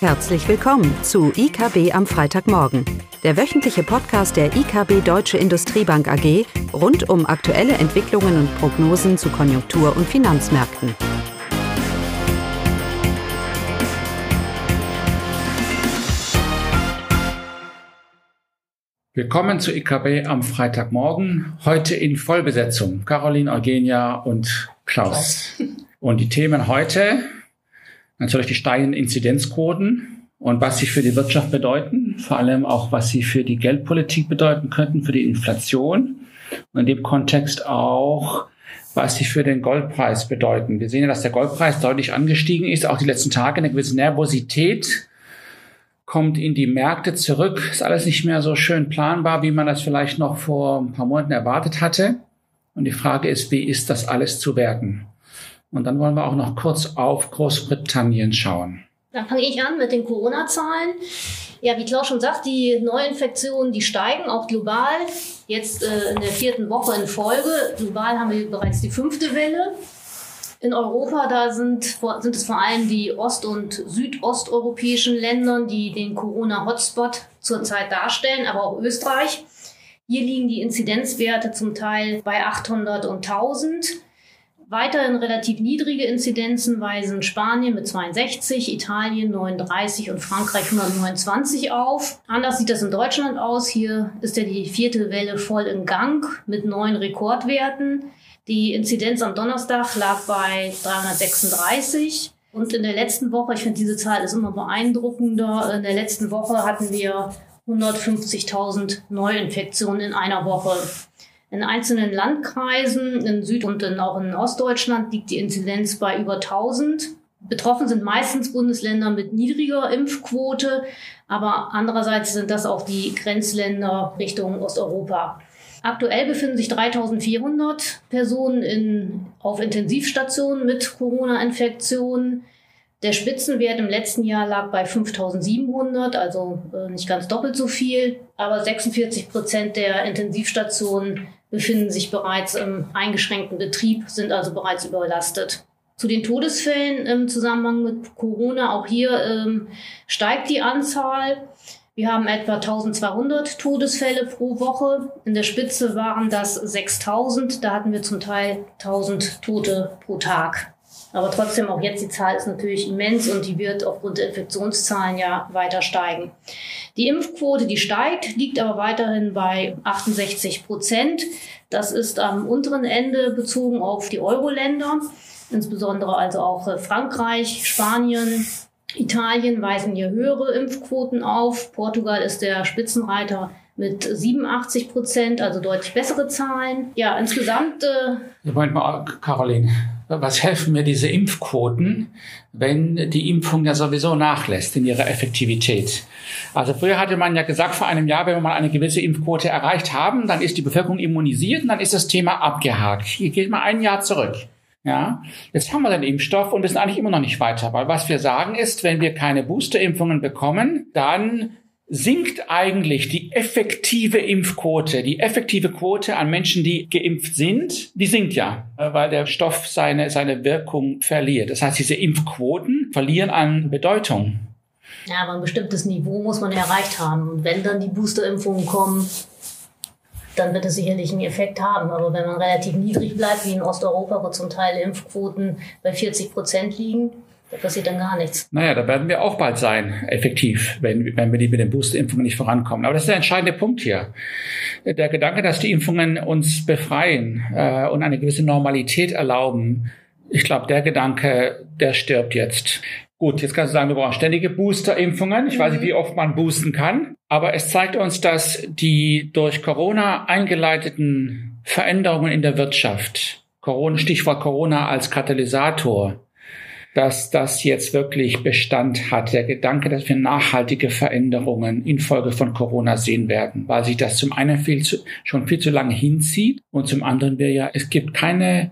Herzlich willkommen zu IKB am Freitagmorgen, der wöchentliche Podcast der IKB Deutsche Industriebank AG rund um aktuelle Entwicklungen und Prognosen zu Konjunktur- und Finanzmärkten. Willkommen zu IKB am Freitagmorgen, heute in Vollbesetzung. Caroline, Eugenia und Klaus. Und die Themen heute natürlich die steigenden Inzidenzquoten und was sie für die Wirtschaft bedeuten, vor allem auch was sie für die Geldpolitik bedeuten könnten, für die Inflation und in dem Kontext auch, was sie für den Goldpreis bedeuten. Wir sehen ja, dass der Goldpreis deutlich angestiegen ist, auch die letzten Tage eine gewisse Nervosität kommt in die Märkte zurück. Ist alles nicht mehr so schön planbar, wie man das vielleicht noch vor ein paar Monaten erwartet hatte. Und die Frage ist, wie ist das alles zu werten? Und dann wollen wir auch noch kurz auf Großbritannien schauen. Dann fange ich an mit den Corona-Zahlen. Ja, wie Klaus schon sagt, die Neuinfektionen, die steigen auch global. Jetzt äh, in der vierten Woche in Folge. Global haben wir bereits die fünfte Welle. In Europa, da sind, sind es vor allem die ost- und südosteuropäischen Länder, die den Corona-Hotspot zurzeit darstellen, aber auch Österreich. Hier liegen die Inzidenzwerte zum Teil bei 800 und 1000. Weiterhin relativ niedrige Inzidenzen weisen Spanien mit 62, Italien 39 und Frankreich 129 auf. Anders sieht das in Deutschland aus. Hier ist ja die vierte Welle voll in Gang mit neuen Rekordwerten. Die Inzidenz am Donnerstag lag bei 336. Und in der letzten Woche, ich finde diese Zahl ist immer beeindruckender, in der letzten Woche hatten wir 150.000 Neuinfektionen in einer Woche. In einzelnen Landkreisen, in Süd- und in, auch in Ostdeutschland, liegt die Inzidenz bei über 1000. Betroffen sind meistens Bundesländer mit niedriger Impfquote, aber andererseits sind das auch die Grenzländer Richtung Osteuropa. Aktuell befinden sich 3400 Personen in, auf Intensivstationen mit Corona-Infektionen. Der Spitzenwert im letzten Jahr lag bei 5700, also äh, nicht ganz doppelt so viel, aber 46 Prozent der Intensivstationen befinden sich bereits im eingeschränkten Betrieb, sind also bereits überlastet. Zu den Todesfällen im Zusammenhang mit Corona, auch hier ähm, steigt die Anzahl. Wir haben etwa 1200 Todesfälle pro Woche. In der Spitze waren das 6000. Da hatten wir zum Teil 1000 Tote pro Tag. Aber trotzdem, auch jetzt die Zahl ist natürlich immens und die wird aufgrund der Infektionszahlen ja weiter steigen. Die Impfquote, die steigt, liegt aber weiterhin bei 68 Prozent. Das ist am unteren Ende bezogen auf die Euro-Länder, insbesondere also auch äh, Frankreich, Spanien, Italien weisen hier höhere Impfquoten auf. Portugal ist der Spitzenreiter mit 87 Prozent, also deutlich bessere Zahlen. Ja, insgesamt. Äh Moment mal, Caroline was helfen mir diese Impfquoten, wenn die Impfung ja sowieso nachlässt in ihrer Effektivität? Also früher hatte man ja gesagt vor einem Jahr, wenn wir mal eine gewisse Impfquote erreicht haben, dann ist die Bevölkerung immunisiert und dann ist das Thema abgehakt. Hier geht mal ein Jahr zurück. Ja, jetzt haben wir den Impfstoff und wir sind eigentlich immer noch nicht weiter, weil was wir sagen ist, wenn wir keine Boosterimpfungen bekommen, dann sinkt eigentlich die effektive Impfquote, die effektive Quote an Menschen, die geimpft sind, die sinkt ja, weil der Stoff seine, seine Wirkung verliert. Das heißt, diese Impfquoten verlieren an Bedeutung. Ja, aber ein bestimmtes Niveau muss man erreicht haben. Und wenn dann die Boosterimpfungen kommen, dann wird es sicherlich einen Effekt haben. Aber wenn man relativ niedrig bleibt, wie in Osteuropa, wo zum Teil Impfquoten bei 40 Prozent liegen, da passiert dann gar nichts. Naja, da werden wir auch bald sein, effektiv, wenn, wenn wir die mit den Boosterimpfungen nicht vorankommen. Aber das ist der entscheidende Punkt hier. Der Gedanke, dass die Impfungen uns befreien äh, und eine gewisse Normalität erlauben, ich glaube, der Gedanke, der stirbt jetzt. Gut, jetzt kannst du sagen, wir brauchen ständige Boosterimpfungen. Ich weiß nicht, mhm. wie oft man boosten kann. Aber es zeigt uns, dass die durch Corona eingeleiteten Veränderungen in der Wirtschaft, Corona, Stichwort Corona als Katalysator, dass das jetzt wirklich Bestand hat. Der Gedanke, dass wir nachhaltige Veränderungen infolge von Corona sehen werden, weil sich das zum einen viel zu, schon viel zu lange hinzieht und zum anderen wir ja, es gibt keine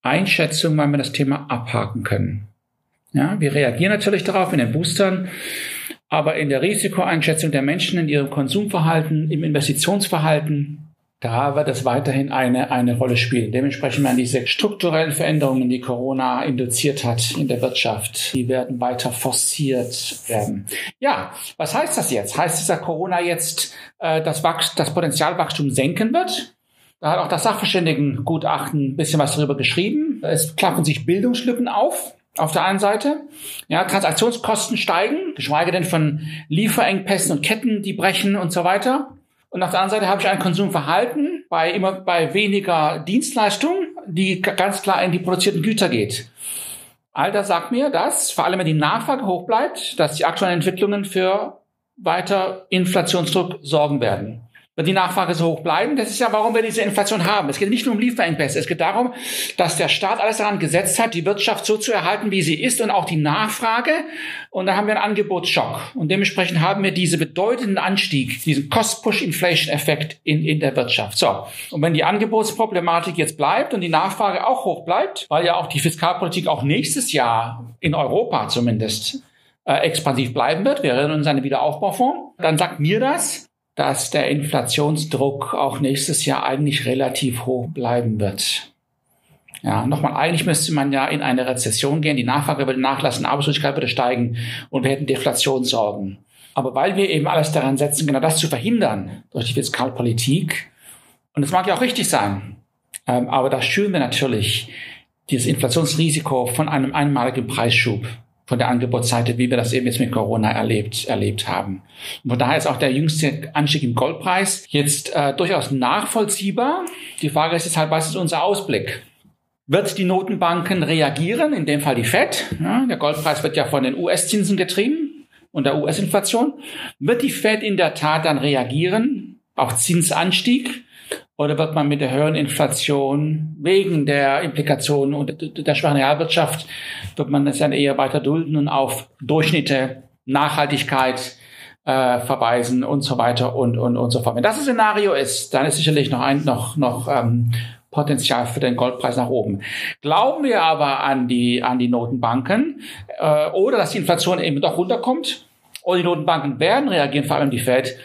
Einschätzung, wann wir das Thema abhaken können. Ja, wir reagieren natürlich darauf in den Boostern, aber in der Risikoeinschätzung der Menschen, in ihrem Konsumverhalten, im Investitionsverhalten, da wird es weiterhin eine, eine Rolle spielen. Dementsprechend werden diese strukturellen Veränderungen, die Corona induziert hat in der Wirtschaft, die werden weiter forciert werden. Ja, was heißt das jetzt? Heißt dieser Corona jetzt, äh, dass das Potenzialwachstum senken wird? Da hat auch das Sachverständigengutachten ein bisschen was darüber geschrieben. Es klappen sich Bildungslücken auf. Auf der einen Seite, ja, Transaktionskosten steigen, geschweige denn von Lieferengpässen und Ketten, die brechen und so weiter. Und auf der anderen Seite habe ich ein Konsumverhalten bei immer bei weniger Dienstleistungen, die ganz klar in die produzierten Güter geht. All das sagt mir, dass vor allem wenn die Nachfrage hoch bleibt, dass die aktuellen Entwicklungen für weiter Inflationsdruck sorgen werden wird die Nachfrage so hoch bleiben. Das ist ja, warum wir diese Inflation haben. Es geht nicht nur um Lieferengpässe. Es geht darum, dass der Staat alles daran gesetzt hat, die Wirtschaft so zu erhalten, wie sie ist und auch die Nachfrage. Und da haben wir einen Angebotsschock. Und dementsprechend haben wir diesen bedeutenden Anstieg, diesen Cost-Push-Inflation-Effekt in, in der Wirtschaft. So. Und wenn die Angebotsproblematik jetzt bleibt und die Nachfrage auch hoch bleibt, weil ja auch die Fiskalpolitik auch nächstes Jahr in Europa zumindest äh, expansiv bleiben wird, wir erinnern uns an den Wiederaufbaufonds, dann sagt mir das, dass der Inflationsdruck auch nächstes Jahr eigentlich relativ hoch bleiben wird. Ja, nochmal, eigentlich müsste man ja in eine Rezession gehen, die Nachfrage würde nachlassen, Arbeitslosigkeit würde steigen und wir hätten Deflationssorgen. Aber weil wir eben alles daran setzen, genau das zu verhindern durch die Fiskalpolitik, und das mag ja auch richtig sein, ähm, aber da schüren wir natürlich dieses Inflationsrisiko von einem einmaligen Preisschub von der Angebotsseite, wie wir das eben jetzt mit Corona erlebt, erlebt haben. Und von daher ist auch der jüngste Anstieg im Goldpreis jetzt äh, durchaus nachvollziehbar. Die Frage ist jetzt halt, was ist unser Ausblick? Wird die Notenbanken reagieren, in dem Fall die Fed? Ja, der Goldpreis wird ja von den US-Zinsen getrieben und der US-Inflation. Wird die Fed in der Tat dann reagieren, auch Zinsanstieg? Oder wird man mit der höheren Inflation wegen der Implikationen und der schwachen Realwirtschaft, wird man das dann eher weiter dulden und auf Durchschnitte, Nachhaltigkeit äh, verweisen und so weiter und, und, und so fort. Wenn das ein Szenario ist, dann ist sicherlich noch ein, noch, noch ähm, Potenzial für den Goldpreis nach oben. Glauben wir aber an die, an die Notenbanken äh, oder dass die Inflation eben doch runterkommt oder die Notenbanken werden reagieren, vor allem die Fed,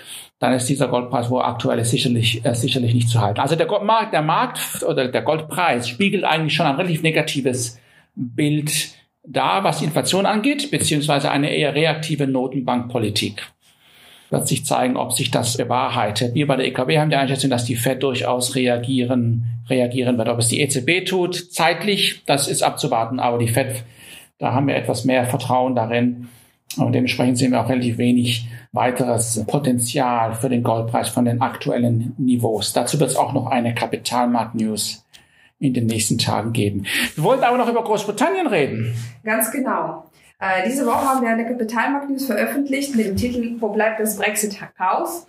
dann ist dieser Goldpreis, wo aktuell ist, sicherlich, äh, sicherlich nicht zu halten. Also der Goldmarkt, der Markt oder der Goldpreis spiegelt eigentlich schon ein relativ negatives Bild da, was die Inflation angeht, beziehungsweise eine eher reaktive Notenbankpolitik. Wird sich zeigen, ob sich das bewahrheitet. Wir bei der EKB haben die Einschätzung, dass die Fed durchaus reagieren, reagieren wird. Ob es die EZB tut, zeitlich, das ist abzuwarten, aber die Fed, da haben wir etwas mehr Vertrauen darin, und dementsprechend sehen wir auch relativ wenig weiteres Potenzial für den Goldpreis von den aktuellen Niveaus. Dazu wird es auch noch eine Kapitalmarkt-News in den nächsten Tagen geben. Wir wollten aber noch über Großbritannien reden. Ganz genau. Äh, diese Woche haben wir eine Kapitalmarkt-News veröffentlicht mit dem Titel Wo bleibt das Brexit-Chaos?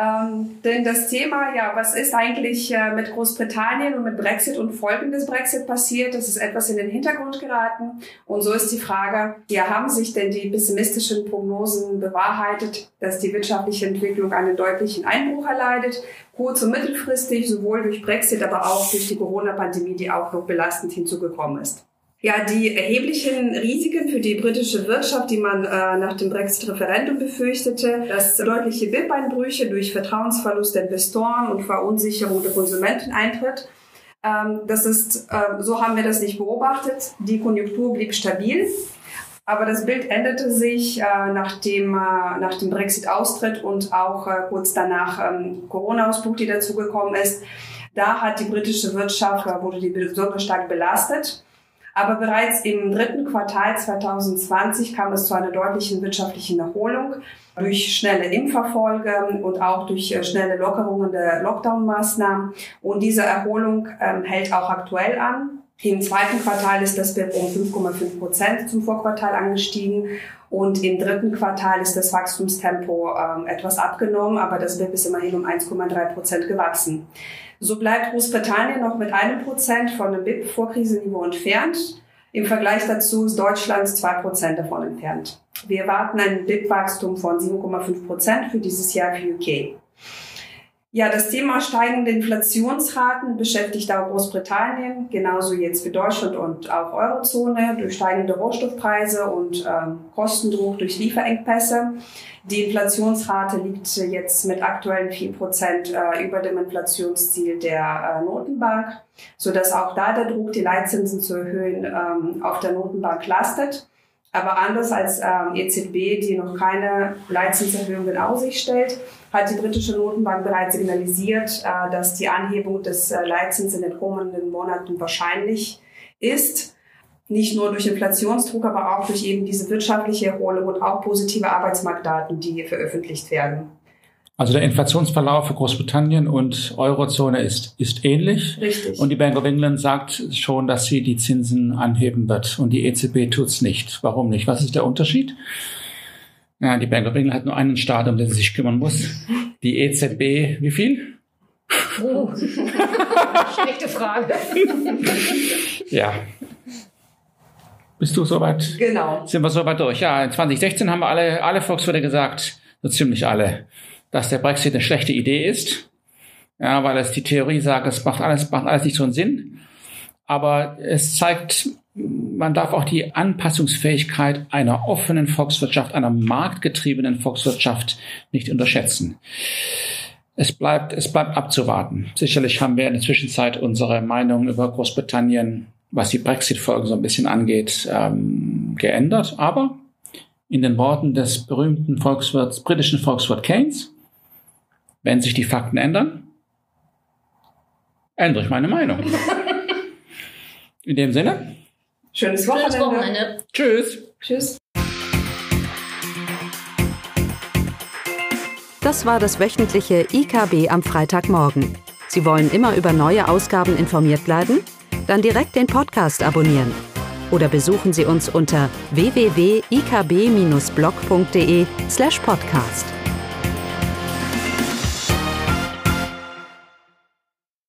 Ähm, denn das Thema, ja, was ist eigentlich äh, mit Großbritannien und mit Brexit und Folgen des Brexit passiert, das ist etwas in den Hintergrund geraten. Und so ist die Frage, ja, haben sich denn die pessimistischen Prognosen bewahrheitet, dass die wirtschaftliche Entwicklung einen deutlichen Einbruch erleidet, kurz- und mittelfristig, sowohl durch Brexit, aber auch durch die Corona-Pandemie, die auch noch belastend hinzugekommen ist? Ja, die erheblichen Risiken für die britische Wirtschaft, die man äh, nach dem Brexit-Referendum befürchtete, dass deutliche BIP-Einbrüche durch Vertrauensverlust der Investoren und Verunsicherung der Konsumenten eintritt. Ähm, das ist, äh, so haben wir das nicht beobachtet. Die Konjunktur blieb stabil. Aber das Bild änderte sich äh, nach dem, äh, nach dem Brexit-Austritt und auch äh, kurz danach ähm, Corona-Ausbruch, die dazugekommen ist. Da hat die britische Wirtschaft, äh, wurde die besonders stark belastet. Aber bereits im dritten Quartal 2020 kam es zu einer deutlichen wirtschaftlichen Erholung durch schnelle Impfverfolge und auch durch äh, schnelle Lockerungen der Lockdown-Maßnahmen. Und diese Erholung ähm, hält auch aktuell an. Im zweiten Quartal ist das BIP um 5,5 Prozent zum Vorquartal angestiegen und im dritten Quartal ist das Wachstumstempo ähm, etwas abgenommen, aber das BIP ist immerhin um 1,3 Prozent gewachsen. So bleibt Großbritannien noch mit einem Prozent von dem BIP-Vorkriseniveau entfernt. Im Vergleich dazu ist Deutschland zwei Prozent davon entfernt. Wir erwarten ein BIP-Wachstum von 7,5 Prozent für dieses Jahr für UK. Ja, das Thema steigende Inflationsraten beschäftigt auch Großbritannien, genauso jetzt wie Deutschland und auch Eurozone durch steigende Rohstoffpreise und ähm, Kostendruck durch Lieferengpässe. Die Inflationsrate liegt jetzt mit aktuellen 4 Prozent äh, über dem Inflationsziel der äh, Notenbank, so dass auch da der Druck, die Leitzinsen zu erhöhen, ähm, auf der Notenbank lastet. Aber anders als ähm, EZB, die noch keine Leitzinserhöhung in Aussicht stellt, hat die britische Notenbank bereits signalisiert, äh, dass die Anhebung des äh, Leitzins in den kommenden Monaten wahrscheinlich ist. Nicht nur durch Inflationsdruck, aber auch durch eben diese wirtschaftliche Erholung und auch positive Arbeitsmarktdaten, die veröffentlicht werden. Also der Inflationsverlauf für Großbritannien und Eurozone ist, ist ähnlich. Richtig. Und die Bank of England sagt schon, dass sie die Zinsen anheben wird. Und die EZB tut's nicht. Warum nicht? Was ist der Unterschied? Ja, die Bank of England hat nur einen Staat, um den sie sich kümmern muss. Die EZB, wie viel? Oh. Schlechte Frage. ja. Bist du soweit? Genau. Sind wir soweit durch? Ja, 2016 haben wir alle, alle Volkswirte gesagt, so ziemlich alle, dass der Brexit eine schlechte Idee ist. Ja, weil es die Theorie sagt, es macht alles, macht alles nicht so einen Sinn. Aber es zeigt, man darf auch die Anpassungsfähigkeit einer offenen Volkswirtschaft, einer marktgetriebenen Volkswirtschaft nicht unterschätzen. Es bleibt, es bleibt abzuwarten. Sicherlich haben wir in der Zwischenzeit unsere Meinung über Großbritannien, was die Brexit-Folgen so ein bisschen angeht, ähm, geändert. Aber in den Worten des berühmten Volkswirts, britischen Volkswirt Keynes, wenn sich die Fakten ändern, ändere ich meine Meinung. In dem Sinne. Schönes Wochenende. Schönes Wochenende. Tschüss. Tschüss. Das war das wöchentliche IKB am Freitagmorgen. Sie wollen immer über neue Ausgaben informiert bleiben? Dann direkt den Podcast abonnieren. Oder besuchen Sie uns unter www.ikb-blog.de slash podcast.